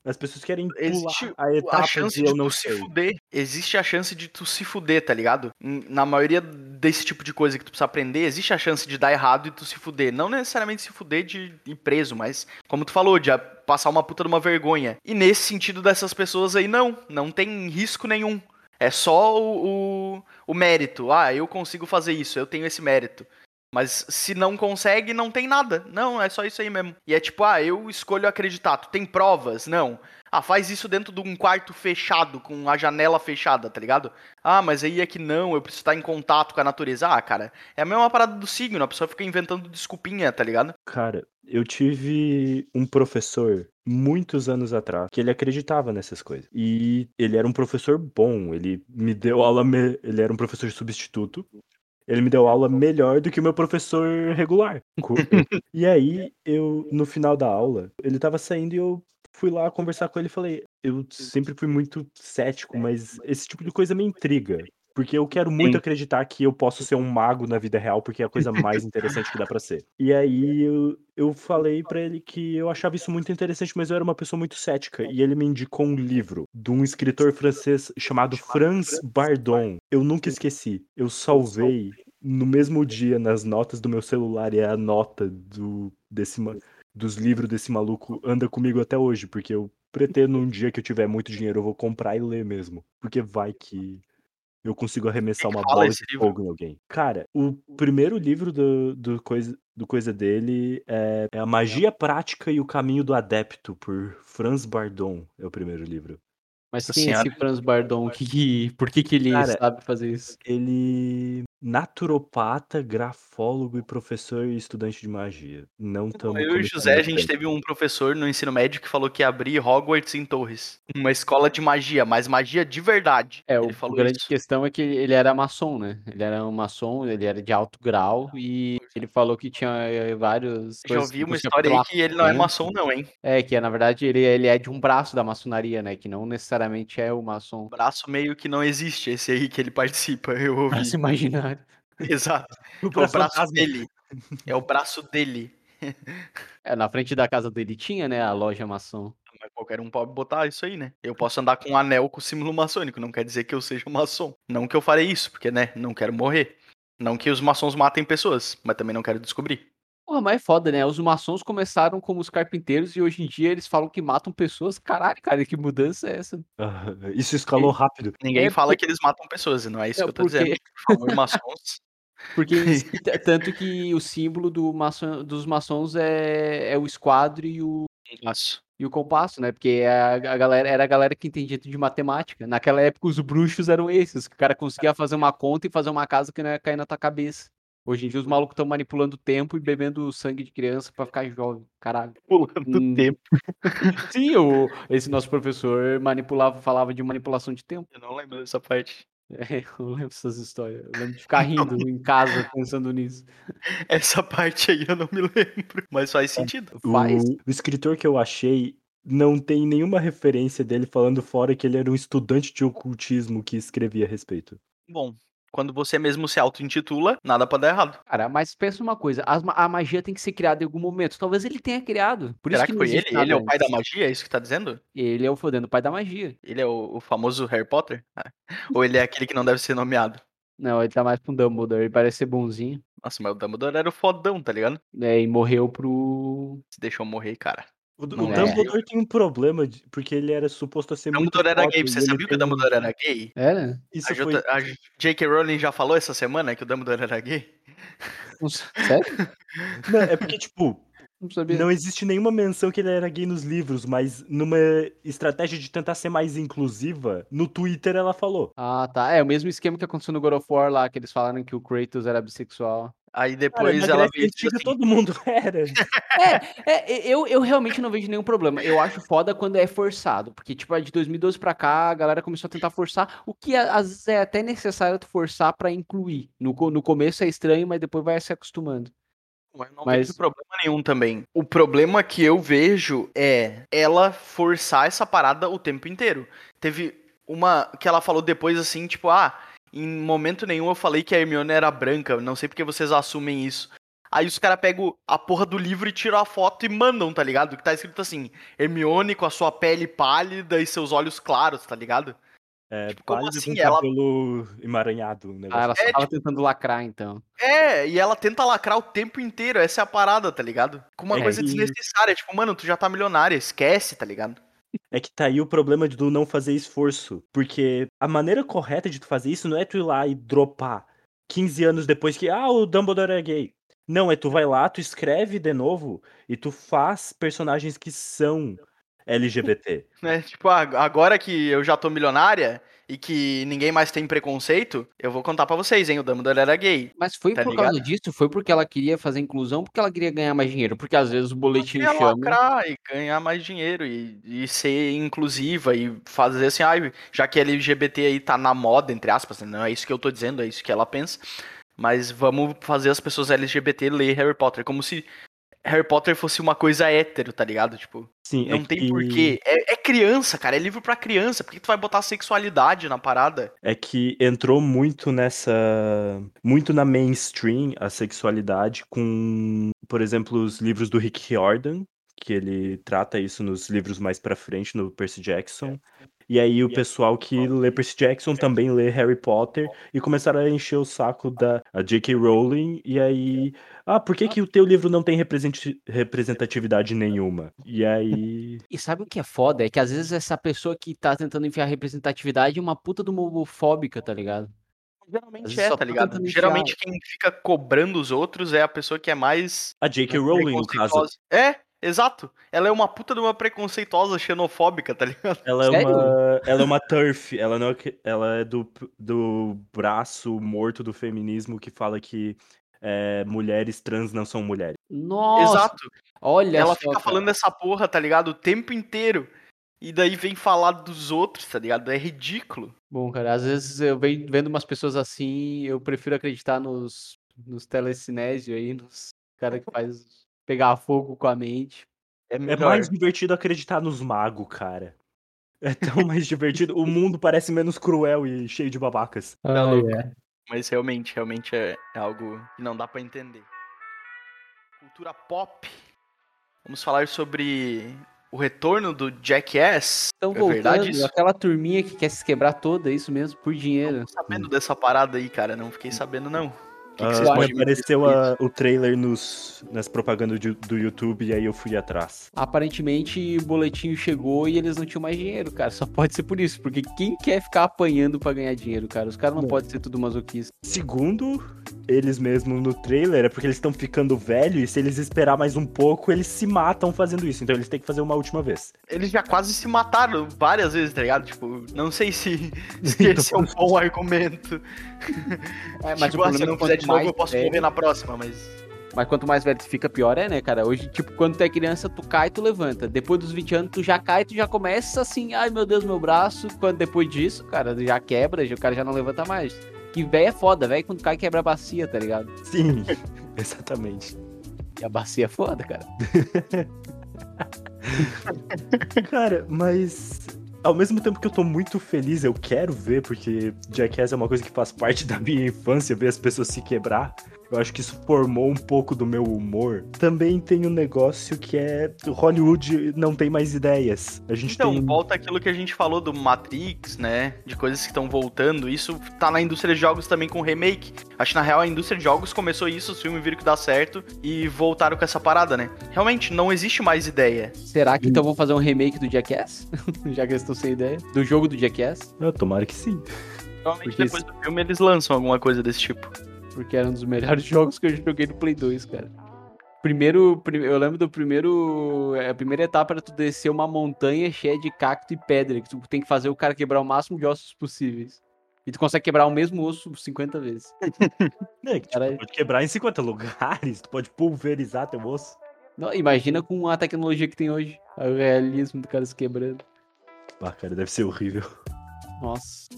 As pessoas querem pular Existe a etapa a chance de, de tu sei. se fuder. Existe a chance de tu se fuder, tá ligado? Na maioria desse tipo de coisa que tu precisa aprender, existe a chance de dar errado e tu se fuder. Não necessariamente se fuder de ir preso, mas, como tu falou, de passar uma puta de uma vergonha. E nesse sentido dessas pessoas aí, não. Não tem risco nenhum. É só o, o, o mérito. Ah, eu consigo fazer isso, eu tenho esse mérito. Mas se não consegue, não tem nada. Não, é só isso aí mesmo. E é tipo, ah, eu escolho acreditar. Tu tem provas? Não. Ah, faz isso dentro de um quarto fechado, com a janela fechada, tá ligado? Ah, mas aí é que não, eu preciso estar em contato com a natureza. Ah, cara, é a mesma parada do signo, a pessoa fica inventando desculpinha, tá ligado? Cara, eu tive um professor muitos anos atrás que ele acreditava nessas coisas. E ele era um professor bom, ele me deu aula, ele era um professor substituto ele me deu aula melhor do que o meu professor regular. (laughs) e aí, eu, no final da aula, ele tava saindo e eu fui lá conversar com ele e falei: Eu sempre fui muito cético, mas esse tipo de coisa me intriga. Porque eu quero muito Sim. acreditar que eu posso ser um mago na vida real, porque é a coisa mais interessante que dá para ser. E aí eu, eu falei para ele que eu achava isso muito interessante, mas eu era uma pessoa muito cética. E ele me indicou um livro de um escritor francês chamado Franz Bardon. Eu nunca esqueci. Eu salvei no mesmo dia nas notas do meu celular e é a nota do, desse, dos livros desse maluco anda comigo até hoje, porque eu pretendo um dia que eu tiver muito dinheiro eu vou comprar e ler mesmo. Porque vai que eu consigo arremessar uma bola de livro? fogo em alguém. Cara, o primeiro livro do, do, coisa, do coisa dele é, é, A Magia Prática e o Caminho do Adepto, por Franz Bardon. É o primeiro livro. Mas quem é esse Franz Bardon? Que, por que, que ele Cara, sabe fazer isso? Ele naturopata, grafólogo e professor e estudante de magia. Não tão Eu e o José, a gente teve um professor no ensino médio que falou que ia abrir Hogwarts em Torres. Uma escola de magia, mas magia de verdade. É, ele o, grande isso. questão é que ele era maçom, né? Ele era um maçom, ele era de alto grau e ele falou que tinha eh, vários. Já ouvi uma história aí que ele não é maçom, não, hein? É, que na verdade ele, ele é de um braço da maçonaria, né? Que não necessariamente é o maçom. Braço meio que não existe, esse aí que ele participa, (laughs) eu ouvi. Braço imaginário. Exato. (laughs) O é o braço dele. É o braço dele. (laughs) É, na frente da casa dele tinha, né, a loja maçom. Mas qualquer um pode botar isso aí, né? Eu posso andar com um anel com símbolo maçônico, não quer dizer que eu seja um maçom. Não que eu farei isso, porque, né, não quero morrer. Não que os maçons matem pessoas, mas também não quero descobrir. Porra, mas é foda, né? Os maçons começaram como os carpinteiros e hoje em dia eles falam que matam pessoas. Caralho, cara, que mudança é essa? Isso escalou rápido. Ninguém é fala porque... que eles matam pessoas, não é isso é, que eu tô porque... dizendo. Os maçons (laughs) porque (laughs) tanto que o símbolo do maçom, dos maçons é, é o esquadro e o. Aço. E o compasso, né? Porque a, a galera era a galera que entendia de matemática. Naquela época, os bruxos eram esses, que o cara conseguia fazer uma conta e fazer uma casa que não ia cair na tua cabeça. Hoje em dia os malucos estão manipulando o tempo e bebendo sangue de criança para ficar jovem. Caralho. Pulando hum. tempo. (laughs) Sim, o, esse nosso professor manipulava, falava de manipulação de tempo. Eu não lembro dessa parte. (laughs) É, eu lembro dessas histórias. Eu lembro de ficar (laughs) rindo em casa pensando nisso. Essa parte aí eu não me lembro. Mas faz sentido. Faz. O, o escritor que eu achei não tem nenhuma referência dele falando fora que ele era um estudante de ocultismo que escrevia a respeito. Bom, quando você mesmo se auto-intitula, nada pode dar errado. Cara, mas pensa uma coisa, a, magia tem que ser criada em algum momento. Talvez ele tenha criado. Por Será que, que foi ele? Ele é o pai da magia? É isso que tá dizendo? Ele é o fodendo pai da magia. Ele é o, o famoso Harry Potter? Ah. Ou ele é aquele que não deve ser nomeado? Não, ele tá mais pro Dumbledore, ele parece ser bonzinho. Nossa, mas o Dumbledore era o fodão, tá ligado? É, e morreu pro. Se deixou morrer, cara. O, o Dumbledore tem um problema, de, porque ele era suposto a ser muito Dumbledore era gay. Você sabia que o Dumbledore era gay? Era? Isso a, foi... a J.K. Rowling já falou essa semana que o Dumbledore era gay? Sério? Não, é porque, tipo, (laughs) não, sabia. não existe nenhuma menção que ele era gay nos livros, mas numa estratégia de tentar ser mais inclusiva, no Twitter ela falou. Ah, tá. É o mesmo esquema que aconteceu no God of War lá, que eles falaram que o Kratos era bissexual. Aí depois Cara, ela veio assim... todo mundo (laughs) era. É, é, eu, eu realmente não vejo nenhum problema. Eu acho foda quando é forçado. Porque, tipo, de 2012 pra cá, a galera começou a tentar forçar, o que às vezes é até necessário tu forçar para incluir. No, no começo é estranho, mas depois vai se acostumando. Mas não mas... vejo problema nenhum também. O problema que eu vejo é ela forçar essa parada o tempo inteiro. Teve uma que ela falou depois assim, tipo, ah, em momento nenhum eu falei que a Hermione era branca, não sei porque vocês assumem isso. Aí os caras pegam a porra do livro e tiram a foto e mandam, tá ligado? Que tá escrito assim: Hermione com a sua pele pálida e seus olhos claros, tá ligado? É, tipo, como assim? Com ela... cabelo emaranhado. Ah, ela só é, tava tipo... tentando lacrar, então. É, e ela tenta lacrar o tempo inteiro, essa é a parada, tá ligado? Com uma é, coisa desnecessária, tipo, mano, tu já tá milionária, esquece, tá ligado? É que tá aí o problema de tu não fazer esforço. Porque a maneira correta de tu fazer isso não é tu ir lá e dropar 15 anos depois que, ah, o Dumbledore é gay. Não, é tu vai lá, tu escreve de novo e tu faz personagens que são LGBT. (laughs) É, tipo, agora que eu já tô milionária, e que ninguém mais tem preconceito, eu vou contar para vocês, hein? O Dumbledore era gay. Mas foi tá por ligado? causa disso? Foi porque ela queria fazer inclusão, porque ela queria ganhar mais dinheiro? Porque às vezes o boletim chama... lacrar e ganhar mais dinheiro e, e ser inclusiva e fazer assim, ah, já que LGBT aí tá na moda, entre aspas, não é isso que eu tô dizendo, é isso que ela pensa. Mas vamos fazer as pessoas LGBT ler Harry Potter, como se Harry Potter fosse uma coisa hétero, tá ligado? Tipo, Sim, não é tem que... porquê. É, é, criança, cara, é livro pra criança. Por que tu vai botar sexualidade na parada? É que entrou muito nessa. Muito na mainstream a sexualidade com, por exemplo, os livros do Rick Riordan, que ele trata isso nos livros mais pra frente, no Percy Jackson. E aí o pessoal que lê Percy Jackson também lê Harry Potter e começaram a encher o saco da J.K. Rowling e aí, ah, por que que o teu livro não tem representatividade nenhuma? E aí... E sabe o que é foda? É que às vezes essa pessoa que tá tentando enfiar representatividade é uma puta de uma homofóbica, tá ligado? Geralmente é, tá, tá ligado? Geralmente quem fica cobrando os outros é a pessoa que é mais... A J.K. Rowling, no caso. É, Exato. Ela é uma puta de uma preconceituosa xenofóbica, tá ligado? Ela é Sério? uma, ela é uma turf, ela não é, ela é do, do braço morto do feminismo que fala que é, mulheres trans não são mulheres. Nossa. Exato. Olha Ela só, fica cara. falando essa porra, tá ligado? O tempo inteiro. E daí vem falar dos outros, tá ligado? É ridículo. Bom, cara, às vezes eu venho vendo umas pessoas assim, eu prefiro acreditar nos, nos telecinésio aí, nos caras que faz pegar fogo com a mente. É, é mais divertido acreditar nos magos, cara. (laughs) É tão mais divertido. O mundo parece menos cruel e cheio de babacas. Ah, não, é. Mas realmente, realmente é, é algo que não dá para entender. Cultura pop. Vamos falar sobre o retorno do Jackass. Estão é voltando, verdade isso? aquela turminha que quer se quebrar toda, é isso mesmo, por dinheiro. Não sabendo dessa parada aí, cara, não fiquei sabendo não. Que que uh, apareceu a, o trailer nos, nas propagandas do, do YouTube e aí eu fui atrás. Aparentemente o boletim chegou e eles não tinham mais dinheiro, cara. Só pode ser por isso, porque quem quer ficar apanhando para ganhar dinheiro, cara? Os caras não, não. podem ser tudo masoquista. Segundo eles mesmos no trailer é porque eles estão ficando velhos e se eles esperar mais um pouco, eles se matam fazendo isso. Então eles têm que fazer uma última vez. Eles já quase se mataram várias vezes, tá ligado? Tipo, não sei se, (laughs) se esse é um bom argumento. É, mas tipo, ah, se eu não fizer de novo, eu posso velho... morrer na próxima, mas. Mas quanto mais velho tu fica, pior é, né, cara? Hoje, tipo, quando tu é criança, tu cai e tu levanta. Depois dos 20 anos, tu já cai e tu já começa assim, ai meu Deus, meu braço. Quando depois disso, cara, já quebra, o cara já não levanta mais. Que velho é foda, velho quando cai quebra a bacia, tá ligado? Sim, (laughs) exatamente. E a bacia é foda, cara. (laughs) cara, mas ao mesmo tempo que eu tô muito feliz, eu quero ver, porque Jackass é uma coisa que faz parte da minha infância, ver as pessoas se quebrar. Eu acho que isso formou um pouco do meu humor. Também tem um negócio que é Hollywood não tem mais ideias. A gente então, tem... volta aquilo que a gente falou do Matrix, né? De coisas que estão voltando. Isso tá na indústria de jogos também com remake. Acho que na real a indústria de jogos começou isso, os filmes viram que dá certo e voltaram com essa parada, né? Realmente, não existe mais ideia. Será que então vão fazer um remake do Jackass? (laughs) Já que eles estão sem ideia. Do jogo do Jackass? Eu, tomara que sim. Provavelmente Porque depois do filme eles lançam alguma coisa desse tipo porque era um dos melhores (laughs) jogos que eu joguei no Play 2, cara. Primeiro, eu lembro do primeiro. É, a primeira etapa era tu descer uma montanha cheia de cacto e pedra, que tu tem que fazer o cara quebrar o máximo de ossos possíveis. E tu consegue quebrar o mesmo osso 50 vezes. (laughs) É, que cara... tu pode quebrar em 50 lugares, tu pode pulverizar teu osso. Não, imagina com a tecnologia que tem hoje. O realismo do cara se quebrando. Ah, cara, deve ser horrível. Nossa.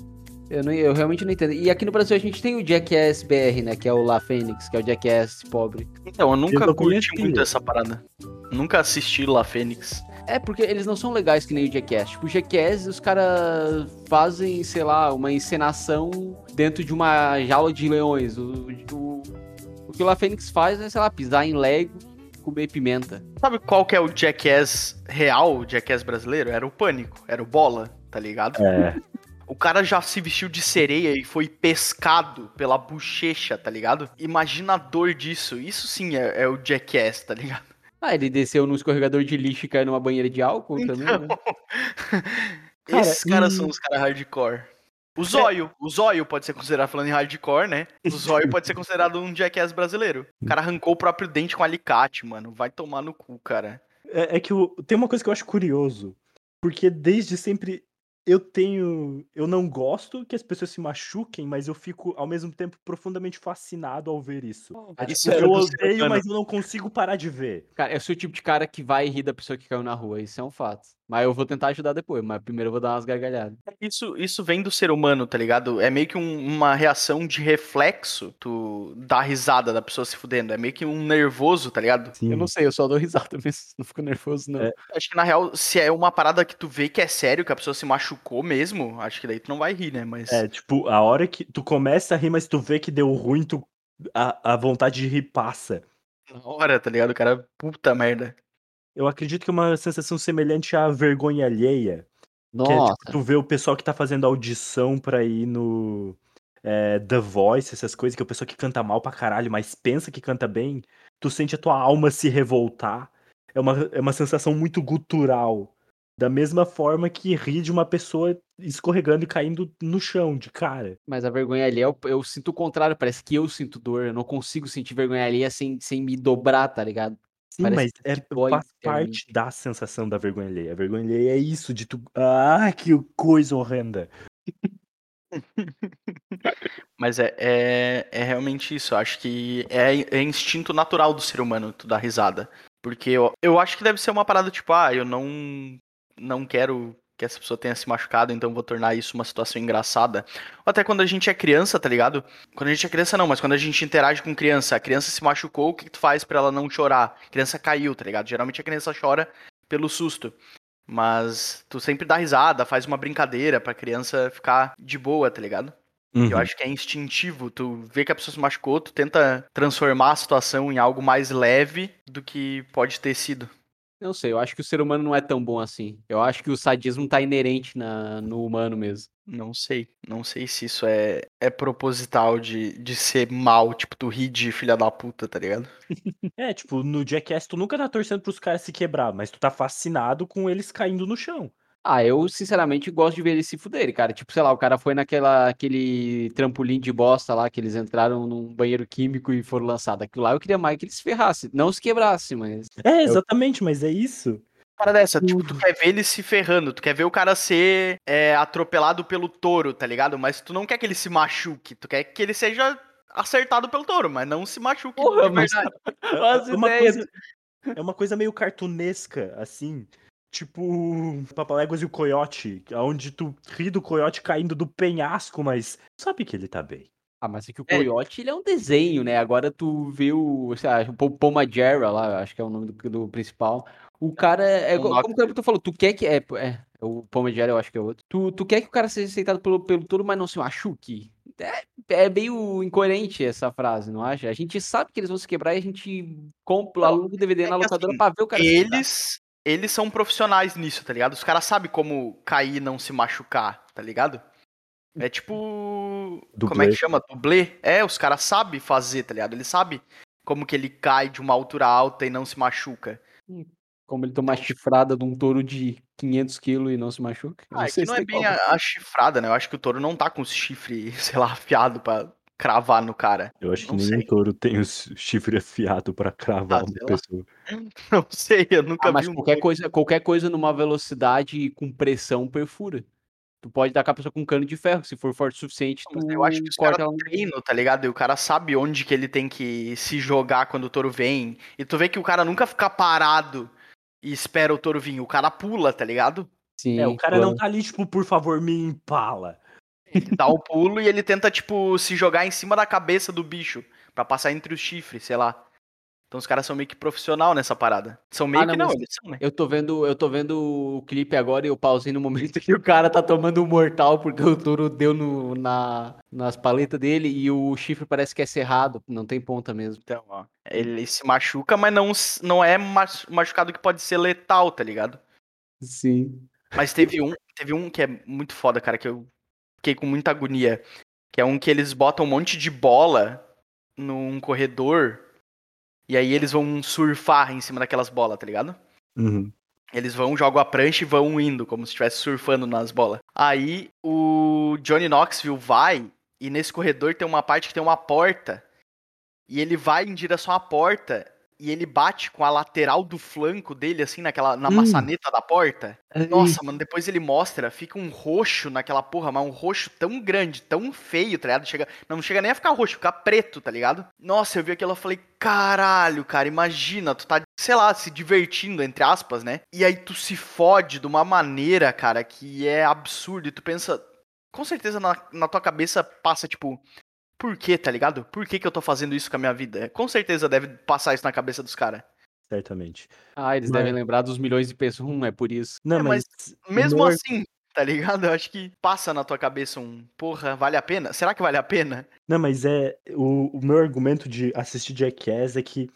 Eu, não, eu realmente não entendo. E aqui no Brasil a gente tem o Jackass BR, né? Que é o La Fênix, que é o Jackass pobre. Então, eu nunca eu curti muito essa parada. Nunca assisti La Fênix. É, porque eles não são legais que nem o Jackass. Tipo, o Jackass, os caras fazem, sei lá, uma encenação dentro de uma jaula de leões. O, o, o que o La Fênix faz é, sei lá, pisar em Lego comer pimenta. Sabe qual que é o Jackass real, o Jackass brasileiro? Era o Pânico, era o Bola, tá ligado? É. (laughs) O cara já se vestiu de sereia e foi pescado pela bochecha, tá ligado? Imagina a dor disso. Isso sim é, é o Jackass, tá ligado? Ah, ele desceu no escorregador de lixo e caiu numa banheira de álcool então... também, né? (laughs) Esses cara, caras e... são os caras hardcore. O Zóio, é. o Zóio pode ser considerado, falando em hardcore, né? O Zóio pode ser considerado um Jackass brasileiro. O cara arrancou o próprio dente com alicate, mano. Vai tomar no cu, cara. É, é que o, tem uma coisa que eu acho curioso. Porque desde sempre eu tenho. Eu não gosto que as pessoas se machuquem, mas eu fico, ao mesmo tempo, profundamente fascinado ao ver isso. isso eu odeio, mas eu não consigo parar de ver. Cara, eu sou o tipo de cara que vai rir da pessoa que caiu na rua, isso é um fato. Mas eu vou tentar ajudar depois, mas primeiro eu vou dar umas gargalhadas. Isso, isso vem do ser humano, tá ligado? É meio que um, uma reação de reflexo, tu dá risada da pessoa se fudendo. É meio que um nervoso, tá ligado? Sim. Eu não sei, eu só dou risada (laughs) mesmo, não fico nervoso, não. É. Acho que na real, se é uma parada que tu vê que é sério, que a pessoa se machucou mesmo, acho que daí tu não vai rir, né? Mas... É, tipo, a hora que tu começa a rir, mas tu vê que deu ruim, tu, a, a vontade de rir passa. Na hora, tá ligado? O cara, puta merda. Eu acredito que é uma sensação semelhante à vergonha alheia. Nossa. Que é, tipo, tu vê o pessoal que tá fazendo audição pra ir no é, The Voice, essas coisas, que é o pessoal que canta mal pra caralho, mas pensa que canta bem, tu sente a tua alma se revoltar. É uma, é uma sensação muito gutural. Da mesma forma que rir de uma pessoa escorregando e caindo no chão, de cara. Mas a vergonha ali, eu, eu sinto o contrário, parece que eu sinto dor. Eu não consigo sentir vergonha ali sem, sem me dobrar, tá ligado? Sim, Parece mas é, faz parte da sensação da vergonha alheia. A vergonha alheia é isso, de tu. Ah, que coisa horrenda. (laughs) Mas é, é, é, realmente isso. Eu acho que é, é, instinto natural do ser humano tu dar risada. Porque eu, eu acho que deve ser uma parada tipo, ah, eu não, não quero que essa pessoa tenha se machucado, então vou tornar isso uma situação engraçada. Ou até quando a gente é criança, tá ligado? Quando a gente é criança não, mas quando a gente interage com criança, a criança se machucou, o que, que tu faz para ela não chorar? A criança caiu, tá ligado? Geralmente a criança chora pelo susto. Mas tu sempre dá risada, faz uma brincadeira pra criança ficar de boa, tá ligado? Uhum. Eu acho que é instintivo. Tu vê que a pessoa se machucou, tu tenta transformar a situação em algo mais leve do que pode ter sido. Não sei, eu acho que o ser humano não é tão bom assim. Eu acho que o sadismo tá inerente na, no humano mesmo. Não sei. Não sei se isso é, é proposital de, de ser mal, tipo, tu ri de filha da puta, tá ligado? (laughs) é, tipo, no Jackass tu nunca tá torcendo pros caras se quebrar, mas tu tá fascinado com eles caindo no chão. Ah, eu sinceramente gosto de ver eles se fuderem, cara. Tipo, sei lá, o cara foi naquela aquele trampolim de bosta lá, que eles entraram num banheiro químico e foram lançados. Aquilo lá eu queria mais que eles se ferrassem. Não se quebrassem, mas. É, exatamente, mas é isso. Cara dessa, tipo, tu quer ver ele se ferrando, tu quer ver o cara ser é, atropelado pelo touro, tá ligado? Mas tu não quer que ele se machuque, tu quer que ele seja acertado pelo touro, mas não se machuque Porra, de verdade. (laughs) É é uma coisa meio cartunesca, assim. Tipo, Papaléguas e o Coiote, onde tu ri do Coiote caindo do penhasco, mas sabe que ele tá bem. Ah, mas é que o É. Coyote, ele é um desenho, né? Agora tu vê o, sei lá, o Paul- Paul Majera lá, acho que é o nome do, do principal. O cara é, é igual- como que tu falou, tu quer que, é, é, o Paul Majera eu acho que é outro. Tu, tu quer que o cara seja aceitado pelo, pelo touro, mas não se machuque? É, é meio incoerente essa frase, não acha? A gente sabe que eles vão se quebrar e a gente compra, aluga o DVD é na locadora assim, pra ver o cara. Eles, eles são profissionais nisso, tá ligado? Os caras sabem como cair e não se machucar, tá ligado? É tipo. Como é Dublê. que chama? Dublê? É, os caras sabem fazer, tá ligado? Eles sabem como que ele cai de uma altura alta e não se machuca. Como ele toma a chifrada de um touro de 500 quilos e não se machuca. Ah, é sei que não se é tem bem a, a chifrada, né? Eu acho que o touro não tá com os chifres, (laughs) sei lá, afiado pra cravar no cara. Eu acho que Não nenhum sei. touro tem o chifre afiado pra cravar Ah, uma pessoa. (laughs) Não sei, eu nunca Ah, mas vi um qualquer coisa, qualquer coisa numa velocidade com pressão perfura. Tu pode dar com a pessoa com um cano de ferro, se for forte o suficiente, Mas tu eu acho que os corta ela no... treinam, tá ligado? E o cara sabe onde que ele tem que se jogar quando o touro vem. E tu vê que o cara nunca fica parado e espera o touro vir. O cara pula, tá ligado? Sim, É, o cara claro. não tá ali, tipo, por favor, me empala. Ele dá o pulo e ele tenta, tipo, se jogar em cima da cabeça do bicho. Pra passar entre os chifres, sei lá. Então os caras são meio que profissional nessa parada. São meio Ah, não, que não, eles são, né? Eu tô vendo, eu tô vendo o clipe agora e eu pausei no momento (laughs) que o cara tá tomando um mortal porque o touro deu no, na, nas paletas dele e o chifre parece que é cerrado, não tem ponta mesmo. Então, ó. Ele se machuca, mas não, não é machu- machucado que pode ser letal, tá ligado? Sim. Mas teve um, teve um que é muito foda, cara, que eu fiquei com muita agonia. Que é um que eles botam um monte de bola num corredor. E aí eles vão surfar em cima daquelas bolas, tá ligado? Uhum. Eles vão, jogam a prancha e vão indo, como se estivesse surfando nas bolas. Aí o Johnny Knoxville vai, e nesse corredor tem uma parte que tem uma porta. E ele vai em direção à porta, e ele bate com a lateral do flanco dele, assim, naquela, na Hum. maçaneta da porta. Nossa, mano, depois ele mostra, fica um roxo naquela porra, mas um roxo tão grande, tão feio, tá ligado? Chega, não chega nem a ficar roxo, fica preto, tá ligado? Nossa, eu vi aquilo e falei, caralho, cara, imagina, tu tá, sei lá, se divertindo, entre aspas, né? E aí tu se fode de uma maneira, cara, que é absurdo, e tu pensa, com certeza na, na tua cabeça passa, tipo, por que, tá ligado? Por que que eu tô fazendo isso com a minha vida? Com certeza deve passar isso na cabeça dos caras. Certamente. Ah, eles Mas- devem lembrar dos milhões de pessoas. Hum, é por isso. Não, É, mas. Mesmo Mor- assim, tá ligado? Eu acho que passa na tua cabeça um, porra, vale a pena? Será que vale a pena? Não, mas é. O, o meu argumento de assistir Jackass é que,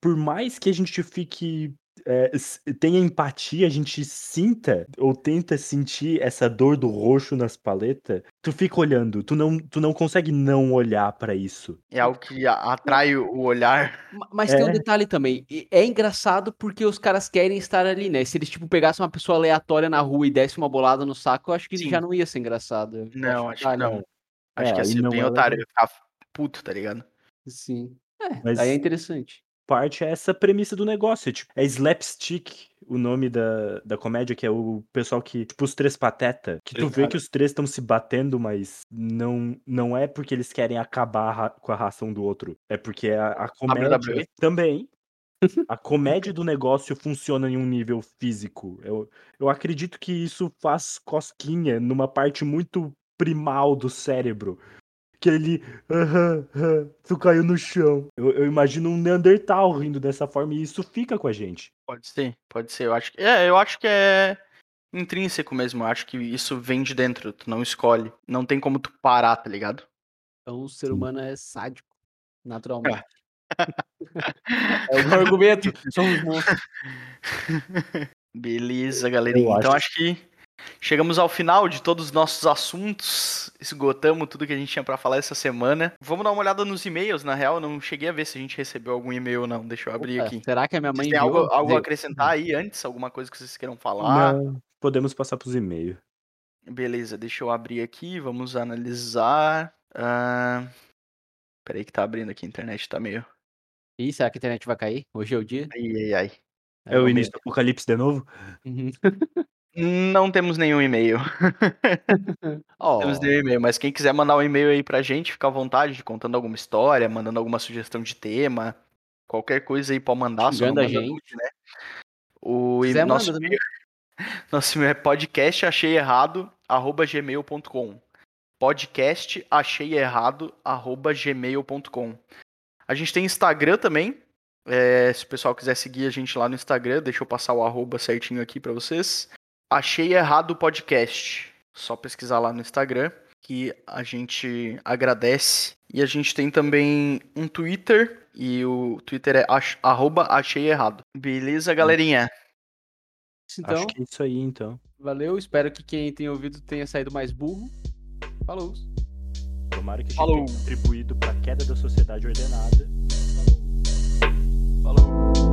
por mais que a gente fique. É, tenha empatia, a gente sinta ou tenta sentir essa dor do roxo nas paletas, tu fica olhando, tu não, tu não consegue não olhar pra isso. É algo que atrai o olhar. Ma- Mas tem um É. detalhe também. É engraçado porque os caras querem estar ali, né? Se eles, tipo, pegassem uma pessoa aleatória na rua e dessem uma bolada no saco, eu acho que Sim. já não ia ser engraçado. Eu Não, acho que não. Acho É, que ia aí ser não bem é otário, ia ficar puto, tá ligado? Sim. É, Mas- aí é interessante. Parte é essa premissa do negócio. é, Tipo, é slapstick o nome da, da comédia, que é o pessoal que, tipo, os três pateta, que tu vê que os três estão se batendo, mas não, não é porque eles querem acabar a com a ração do outro. É porque a, a comédia WWE? também. A comédia (laughs) do negócio funciona em um nível físico. Eu, eu acredito que isso faz cosquinha numa parte muito primal do cérebro. Que ele. Aham, aham, tu caiu no chão. Eu, eu imagino um Neandertal rindo dessa forma e isso fica com a gente. Pode ser, pode ser. Eu acho que, é, eu acho que é intrínseco mesmo. Eu acho que isso vem de dentro, tu não escolhe. Não tem como tu parar, tá ligado? Então o ser humano é sádico, naturalmente. (laughs) é o meu argumento. Somos monstros. (laughs) Beleza, galerinha. Então acho- acho que chegamos ao final de todos os nossos assuntos. Esgotamos tudo que a gente tinha pra falar essa semana. Vamos dar uma olhada nos e-mails, na real. eu Não cheguei a ver se a gente recebeu algum e-mail ou não. Deixa eu abrir Opa, aqui. Será que a minha mãe Vocês têm algo, algo a acrescentar aí antes? Alguma coisa que vocês queiram falar? Não, podemos passar pros e-mails. Beleza, deixa eu abrir aqui, vamos analisar. Uh... Peraí que tá abrindo aqui, a internet tá meio. Ih, será que a internet vai cair? Hoje é o dia? Ai, ai, ai. É, o início do apocalipse de novo? Uhum. (laughs) Não temos nenhum e-mail. (laughs) oh. Temos nenhum e-mail, mas quem quiser mandar um e-mail aí pra gente, fica à vontade, contando alguma história, mandando alguma sugestão de tema, qualquer coisa aí pode mandar. Xingando a gente. né? O Quiser, nosso, manda e-mail, (laughs) nosso e-mail é podcast achei errado, arroba gmail.com. Podcast achei errado, arroba gmail.com. A gente tem Instagram também. É, se o pessoal quiser seguir a gente lá no Instagram, deixa eu passar o arroba certinho aqui para vocês. Achei errado o podcast. Só pesquisar lá no Instagram que a gente agradece. E a gente tem também um Twitter. E o Twitter é ach, arroba achei errado. Beleza, galerinha? Então, Acho que é isso aí, então. valeu. Espero que quem tenha ouvido tenha saído mais burro. Falou. Tomara que a gente Falou. tenha contribuído pra queda da sociedade ordenada. Falou.